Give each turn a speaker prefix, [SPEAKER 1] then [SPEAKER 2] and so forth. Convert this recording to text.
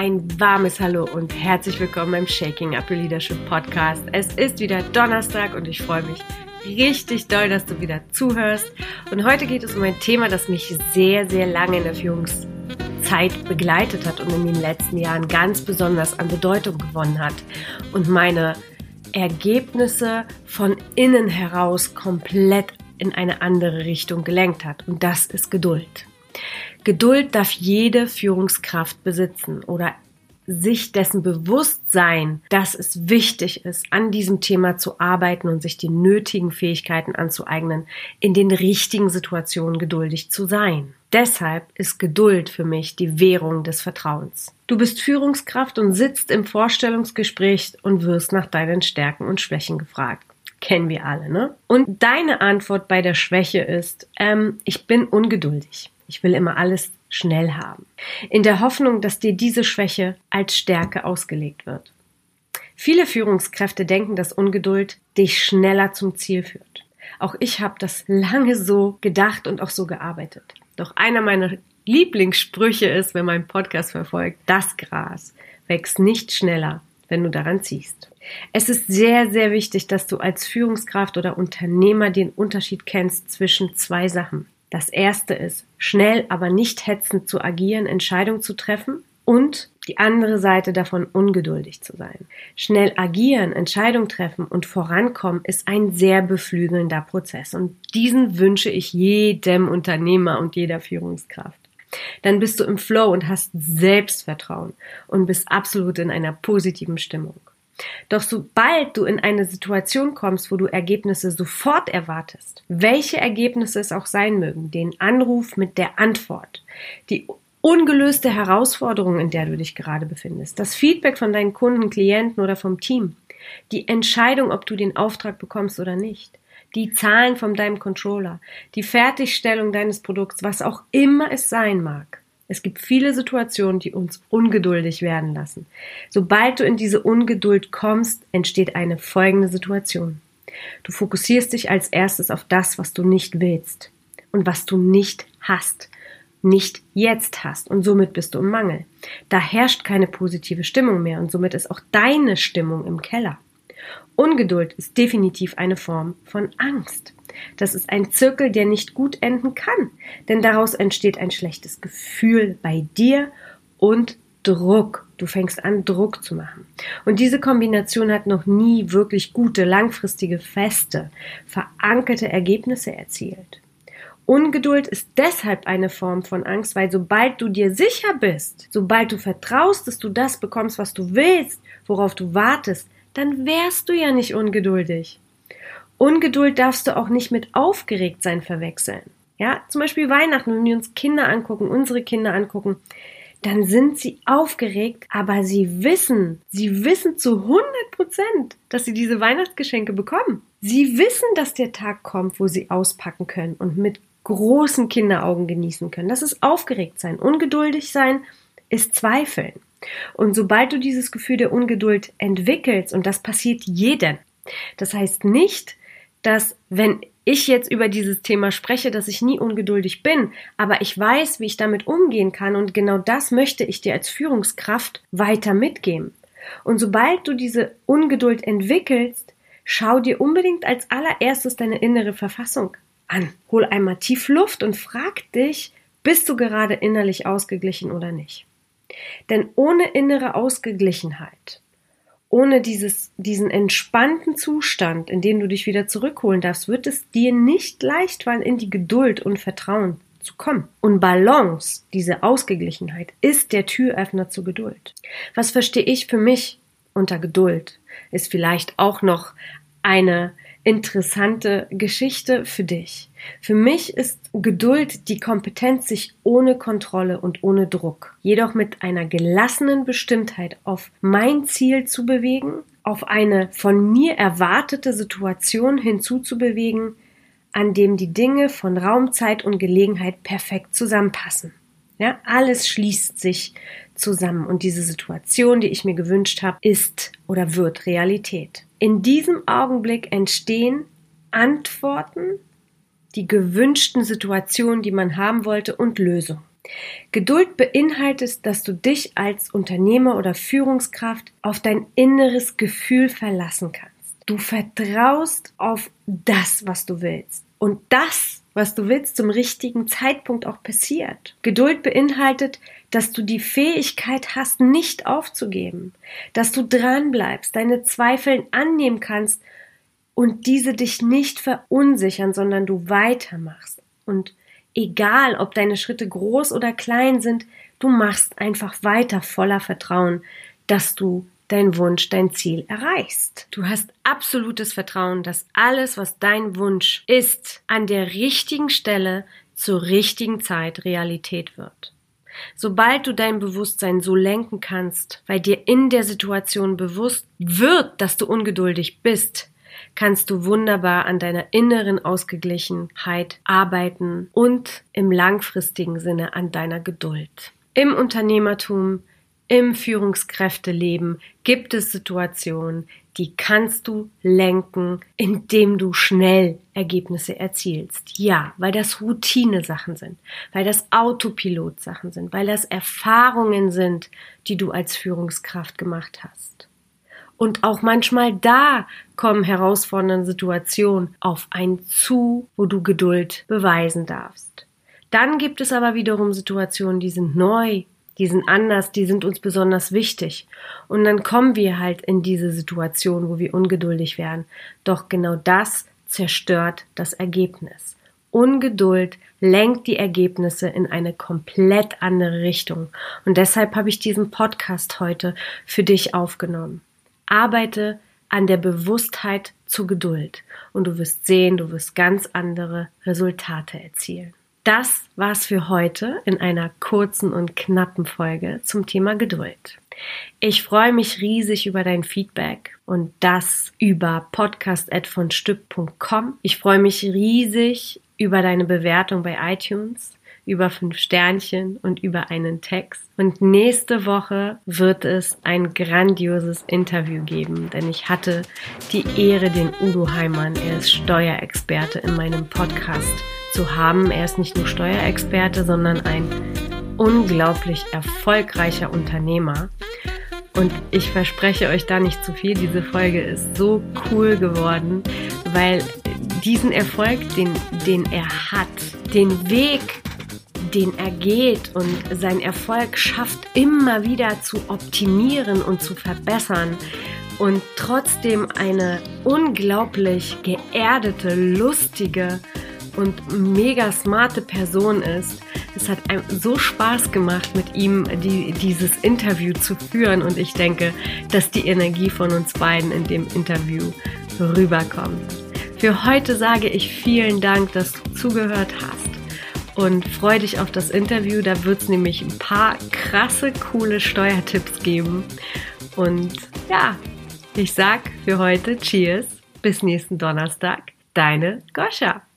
[SPEAKER 1] Ein warmes Hallo und herzlich willkommen beim Shaking Up Your Leadership Podcast. Es ist wieder Donnerstag und ich freue mich richtig doll, dass du wieder zuhörst. Und heute geht es um ein Thema, das mich sehr, sehr lange in der Führungszeit begleitet hat und in den letzten Jahren ganz besonders an Bedeutung gewonnen hat und meine Ergebnisse von innen heraus komplett in eine andere Richtung gelenkt hat. Und das ist Geduld. Geduld darf jede Führungskraft besitzen oder sich dessen bewusst sein, dass es wichtig ist, an diesem Thema zu arbeiten und sich die nötigen Fähigkeiten anzueignen, in den richtigen Situationen geduldig zu sein. Deshalb ist Geduld für mich die Währung des Vertrauens. Du bist Führungskraft und sitzt im Vorstellungsgespräch und wirst nach deinen Stärken und Schwächen gefragt. Kennen wir alle, ne? Und deine Antwort bei der Schwäche ist, ähm, ich bin ungeduldig. Ich will immer alles schnell haben. In der Hoffnung, dass dir diese Schwäche als Stärke ausgelegt wird. Viele Führungskräfte denken, dass Ungeduld dich schneller zum Ziel führt. Auch ich habe das lange so gedacht und auch so gearbeitet. Doch einer meiner Lieblingssprüche ist, wenn mein Podcast verfolgt, das Gras wächst nicht schneller, wenn du daran ziehst. Es ist sehr, sehr wichtig, dass du als Führungskraft oder Unternehmer den Unterschied kennst zwischen zwei Sachen. Das erste ist, schnell, aber nicht hetzend zu agieren, Entscheidungen zu treffen und die andere Seite davon ungeduldig zu sein. Schnell agieren, Entscheidungen treffen und vorankommen ist ein sehr beflügelnder Prozess und diesen wünsche ich jedem Unternehmer und jeder Führungskraft. Dann bist du im Flow und hast Selbstvertrauen und bist absolut in einer positiven Stimmung. Doch sobald du in eine Situation kommst, wo du Ergebnisse sofort erwartest, welche Ergebnisse es auch sein mögen, den Anruf mit der Antwort, die ungelöste Herausforderung, in der du dich gerade befindest, das Feedback von deinen Kunden, Klienten oder vom Team, die Entscheidung, ob du den Auftrag bekommst oder nicht, die Zahlen von deinem Controller, die Fertigstellung deines Produkts, was auch immer es sein mag. Es gibt viele Situationen, die uns ungeduldig werden lassen. Sobald du in diese Ungeduld kommst, entsteht eine folgende Situation. Du fokussierst dich als erstes auf das, was du nicht willst und was du nicht hast, nicht jetzt hast und somit bist du im Mangel. Da herrscht keine positive Stimmung mehr und somit ist auch deine Stimmung im Keller. Ungeduld ist definitiv eine Form von Angst. Das ist ein Zirkel, der nicht gut enden kann, denn daraus entsteht ein schlechtes Gefühl bei dir und Druck. Du fängst an, Druck zu machen. Und diese Kombination hat noch nie wirklich gute, langfristige, feste, verankerte Ergebnisse erzielt. Ungeduld ist deshalb eine Form von Angst, weil sobald du dir sicher bist, sobald du vertraust, dass du das bekommst, was du willst, worauf du wartest, dann wärst du ja nicht ungeduldig. Ungeduld darfst du auch nicht mit aufgeregt sein verwechseln. Ja, zum Beispiel Weihnachten, wenn wir uns Kinder angucken, unsere Kinder angucken, dann sind sie aufgeregt, aber sie wissen, sie wissen zu 100 Prozent, dass sie diese Weihnachtsgeschenke bekommen. Sie wissen, dass der Tag kommt, wo sie auspacken können und mit großen Kinderaugen genießen können. Das ist aufgeregt sein. Ungeduldig sein ist Zweifeln. Und sobald du dieses Gefühl der Ungeduld entwickelst, und das passiert jedem, das heißt nicht, dass wenn ich jetzt über dieses Thema spreche, dass ich nie ungeduldig bin, aber ich weiß, wie ich damit umgehen kann und genau das möchte ich dir als Führungskraft weiter mitgeben. Und sobald du diese Ungeduld entwickelst, schau dir unbedingt als allererstes deine innere Verfassung an. Hol einmal tief Luft und frag dich, bist du gerade innerlich ausgeglichen oder nicht? Denn ohne innere Ausgeglichenheit ohne dieses, diesen entspannten Zustand, in den du dich wieder zurückholen darfst, wird es dir nicht leicht fallen, in die Geduld und Vertrauen zu kommen. Und Balance, diese Ausgeglichenheit, ist der Türöffner zur Geduld. Was verstehe ich für mich unter Geduld? Ist vielleicht auch noch eine interessante Geschichte für dich. Für mich ist Geduld die Kompetenz, sich ohne Kontrolle und ohne Druck, jedoch mit einer gelassenen Bestimmtheit auf mein Ziel zu bewegen, auf eine von mir erwartete Situation hinzuzubewegen, an dem die Dinge von Raum, Zeit und Gelegenheit perfekt zusammenpassen. Ja, alles schließt sich zusammen und diese Situation, die ich mir gewünscht habe, ist oder wird Realität. In diesem Augenblick entstehen Antworten, die gewünschten Situationen, die man haben wollte und Lösungen. Geduld beinhaltet, dass du dich als Unternehmer oder Führungskraft auf dein inneres Gefühl verlassen kannst. Du vertraust auf das, was du willst. Und das, was du willst, zum richtigen Zeitpunkt auch passiert. Geduld beinhaltet, dass du die Fähigkeit hast, nicht aufzugeben, dass du dranbleibst, deine Zweifel annehmen kannst und diese dich nicht verunsichern, sondern du weitermachst. Und egal, ob deine Schritte groß oder klein sind, du machst einfach weiter voller Vertrauen, dass du dein Wunsch, dein Ziel erreichst. Du hast absolutes Vertrauen, dass alles, was dein Wunsch ist, an der richtigen Stelle zur richtigen Zeit Realität wird. Sobald du dein Bewusstsein so lenken kannst, weil dir in der Situation bewusst wird, dass du ungeduldig bist, kannst du wunderbar an deiner inneren Ausgeglichenheit arbeiten und im langfristigen Sinne an deiner Geduld. Im Unternehmertum im Führungskräfteleben gibt es Situationen, die kannst du lenken, indem du schnell Ergebnisse erzielst. Ja, weil das Routine-Sachen sind, weil das Autopilot-Sachen sind, weil das Erfahrungen sind, die du als Führungskraft gemacht hast. Und auch manchmal da kommen herausfordernde Situationen auf ein zu, wo du Geduld beweisen darfst. Dann gibt es aber wiederum Situationen, die sind neu, die sind anders, die sind uns besonders wichtig. Und dann kommen wir halt in diese Situation, wo wir ungeduldig werden. Doch genau das zerstört das Ergebnis. Ungeduld lenkt die Ergebnisse in eine komplett andere Richtung. Und deshalb habe ich diesen Podcast heute für dich aufgenommen. Arbeite an der Bewusstheit zur Geduld und du wirst sehen, du wirst ganz andere Resultate erzielen. Das war's für heute in einer kurzen und knappen Folge zum Thema Geduld. Ich freue mich riesig über dein Feedback und das über podcast.vonstück.com. Ich freue mich riesig über deine Bewertung bei iTunes über fünf Sternchen und über einen Text. Und nächste Woche wird es ein grandioses Interview geben, denn ich hatte die Ehre, den Udo Heimann, er ist Steuerexperte in meinem Podcast zu haben. Er ist nicht nur Steuerexperte, sondern ein unglaublich erfolgreicher Unternehmer. Und ich verspreche euch da nicht zu viel. Diese Folge ist so cool geworden, weil diesen Erfolg, den, den er hat, den Weg, den er geht und sein Erfolg schafft, immer wieder zu optimieren und zu verbessern und trotzdem eine unglaublich geerdete, lustige und mega smarte Person ist. Es hat einem so Spaß gemacht, mit ihm die, dieses Interview zu führen und ich denke, dass die Energie von uns beiden in dem Interview rüberkommt. Für heute sage ich vielen Dank, dass du zugehört hast und freue dich auf das Interview. Da wird es nämlich ein paar krasse, coole Steuertipps geben. Und ja, ich sag für heute Cheers. Bis nächsten Donnerstag. Deine Goscha.